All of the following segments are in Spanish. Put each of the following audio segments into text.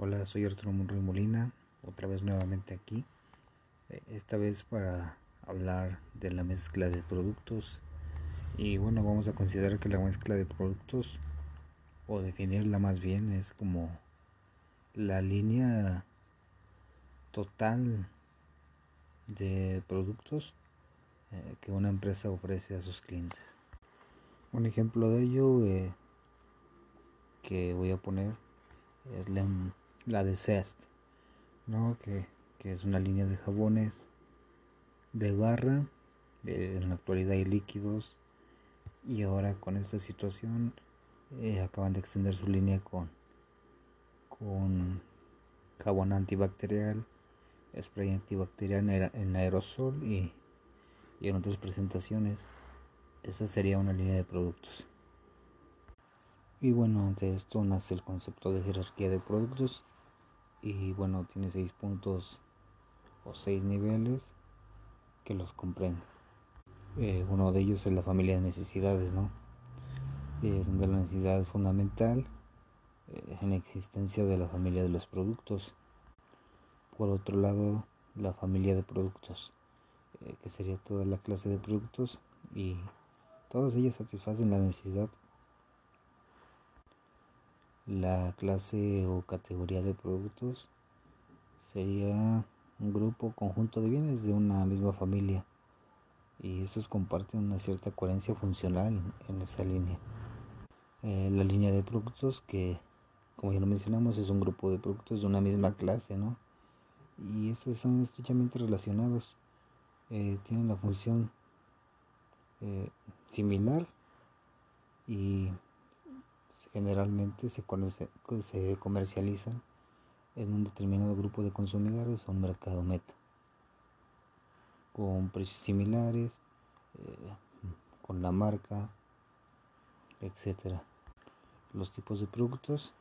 Hola, soy Arturo Monroy Molina, otra vez nuevamente aquí, eh, esta vez para hablar de la mezcla de productos y bueno, vamos a considerar que la mezcla de productos o definirla más bien es como la línea total de productos eh, que una empresa ofrece a sus clientes. Un ejemplo de ello eh, que voy a poner es la la de Zest, ¿no? que, es una línea de jabones de barra, en la actualidad hay líquidos y ahora con esta situación eh, acaban de extender su línea con, con jabón antibacterial, spray antibacterial en aerosol y, y en otras presentaciones. Esta sería una línea de productos. Y bueno, ante esto nace el concepto de jerarquía de productos y bueno, tiene seis puntos o seis niveles que los comprenden. Eh, uno de ellos es la familia de necesidades, ¿no? Eh, donde la necesidad es fundamental eh, en la existencia de la familia de los productos. Por otro lado, la familia de productos, que sería toda la clase de productos y todas ellas satisfacen la necesidad la clase o categoría de productos sería un grupo conjunto de bienes de una misma familia y esos comparten una cierta coherencia funcional en esa línea. Eh, la línea de productos que, como ya lo mencionamos, es un grupo de productos de una misma clase, ¿no? Y esos son estrechamente relacionados. Eh, tienen la función eh, similar y generalmente se, comercializan en un determinado grupo de consumidores o un mercado meta, con precios similares, eh, con la marca, etc. Los tipos de productos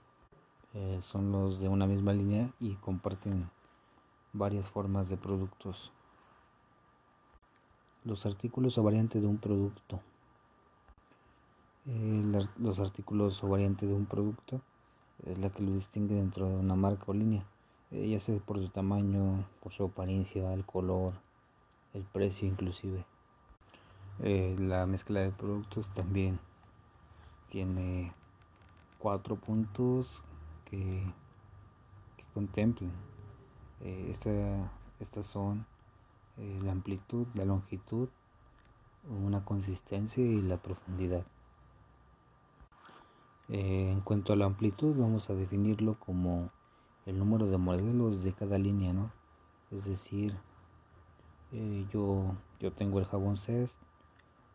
eh, son los de una misma línea y comparten varias formas de productos. Los artículos o variantes de un producto eh, los artículos o variantes de un producto es la que lo distingue dentro de una marca o línea, eh, ya sea por su tamaño, por su apariencia, el color, el precio inclusive. Eh, la mezcla de productos también tiene cuatro puntos que, contemplan. estas son la amplitud, la longitud, una consistencia y la profundidad. Eh, en cuanto a la amplitud, vamos a definirlo como el número de modelos de cada línea, ¿no? Es decir, eh, yo, yo tengo el jabón CES,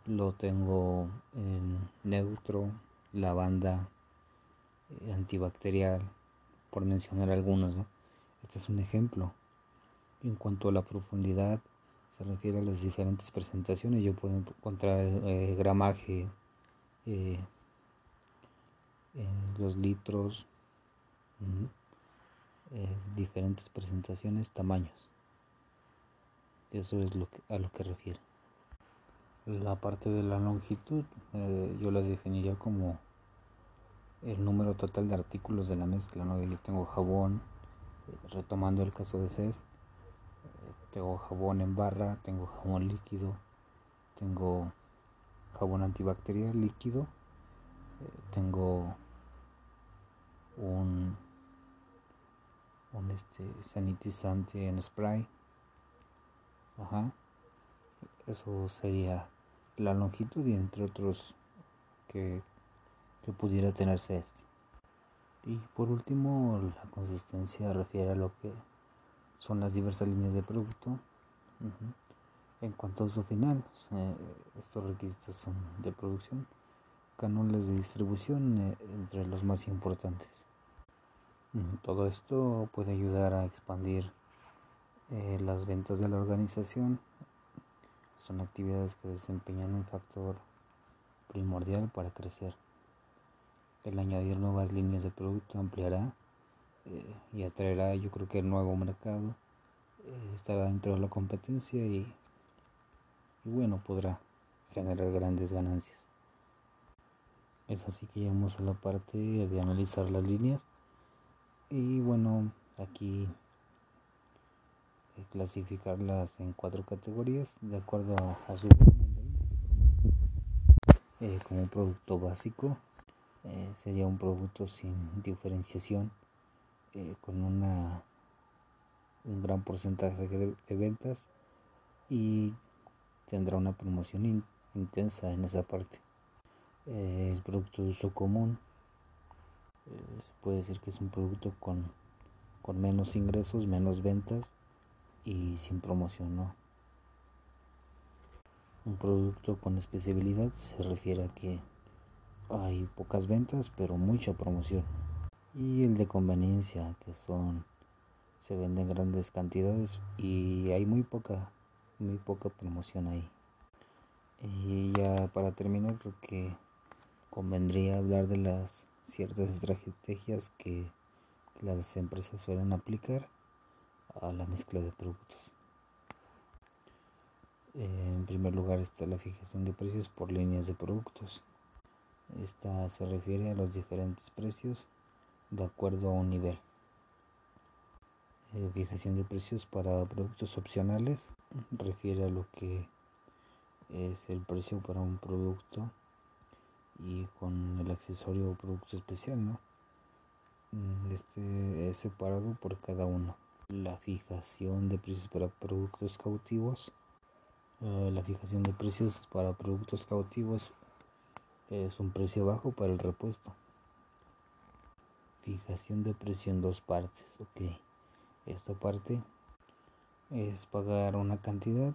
lo tengo en neutro, lavanda, eh, antibacterial, por mencionar algunos, ¿no? Este es un ejemplo. En cuanto a la profundidad, se refiere a las diferentes presentaciones. Yo puedo encontrar gramaje, los litros, eh, diferentes presentaciones, tamaños. Eso es lo que, a lo que refiere. La parte de la longitud eh, yo la definiría como el número total de artículos de la mezcla. ¿no? Yo tengo jabón, eh, retomando el caso de CES, tengo jabón en barra, tengo jabón líquido, tengo jabón antibacterial líquido, tengo un, un este, sanitizante en spray. Ajá. Eso sería la longitud y entre otros que, que pudiera tenerse este. Y por último, la consistencia refiere a lo que son las diversas líneas de producto. En cuanto a su final, eh, estos requisitos son de producción cánulas de distribución eh, entre los más importantes. Mm, todo esto puede ayudar a expandir eh, las ventas de la organización. Son actividades que desempeñan un factor primordial para crecer. El añadir nuevas líneas de producto ampliará eh, y atraerá yo creo que el nuevo mercado. estará dentro de la competencia y bueno, podrá generar grandes ganancias. Es así que llegamos a la parte de analizar las líneas. y bueno aquí eh, clasificarlas en cuatro categorías de acuerdo a, su eh, como producto básico eh, sería un producto sin diferenciación con una un gran porcentaje de, ventas y tendrá una promoción intensa en esa parte el producto de uso común se puede decir que es un producto con, con menos ingresos menos ventas y sin promoción, ¿no? Un producto con especialidad se refiere a que hay pocas ventas pero mucha promoción. Y el de conveniencia, que son se venden grandes cantidades y hay muy poca muy poca promoción ahí. Y ya para terminar creo que convendría hablar de las ciertas estrategias que las empresas suelen aplicar a la mezcla de productos. En primer lugar está la fijación de precios por líneas de productos. Esta se refiere a los diferentes precios de acuerdo a un nivel. Eh, fijación de precios para productos opcionales refiere a lo que es el precio para un producto y con el accesorio o producto especial, ¿no? Mm, este es separado por cada uno la fijación de precios para productos cautivos. Eh, la fijación de precios para productos cautivos es un precio bajo para el repuesto. Fijación de precio en dos partes. Ok, esta parte es pagar una cantidad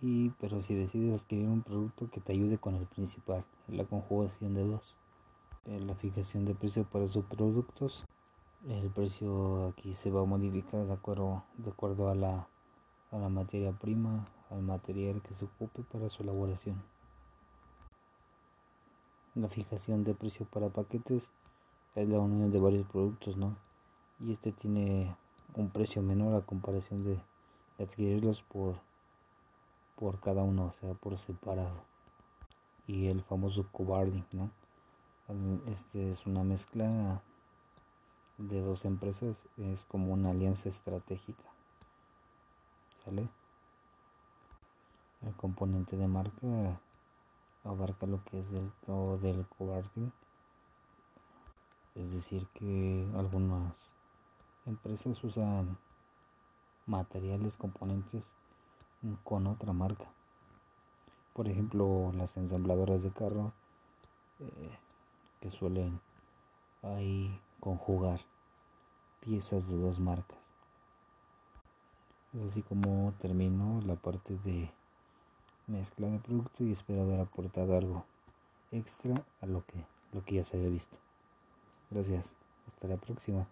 y pero si decides adquirir un producto que te ayude con el principal, la conjugación de dos. Eh, la fijación de precio para subproductos el precio aquí se va a modificar de acuerdo, de acuerdo a, la, a la materia prima, al material que se ocupe para su elaboración. La fijación de precio para paquetes es la unión de varios productos, ¿no? Y este tiene un precio menor a comparación de, adquirirlos por, por cada uno, o sea, por separado. Y el famoso covarding, ¿no? Este es una mezcla de dos empresas es como una alianza estratégica. ¿Sale? El componente de marca abarca lo que es del todo del covarding. Es decir, que algunas empresas usan materiales, componentes con otra marca. Por ejemplo, las ensambladoras de carro eh, que suelen ahí conjugar piezas de dos marcas. Es así como termino la parte de mezcla de producto y espero haber aportado algo extra a lo que, lo que ya se había visto. Gracias. Hasta la próxima.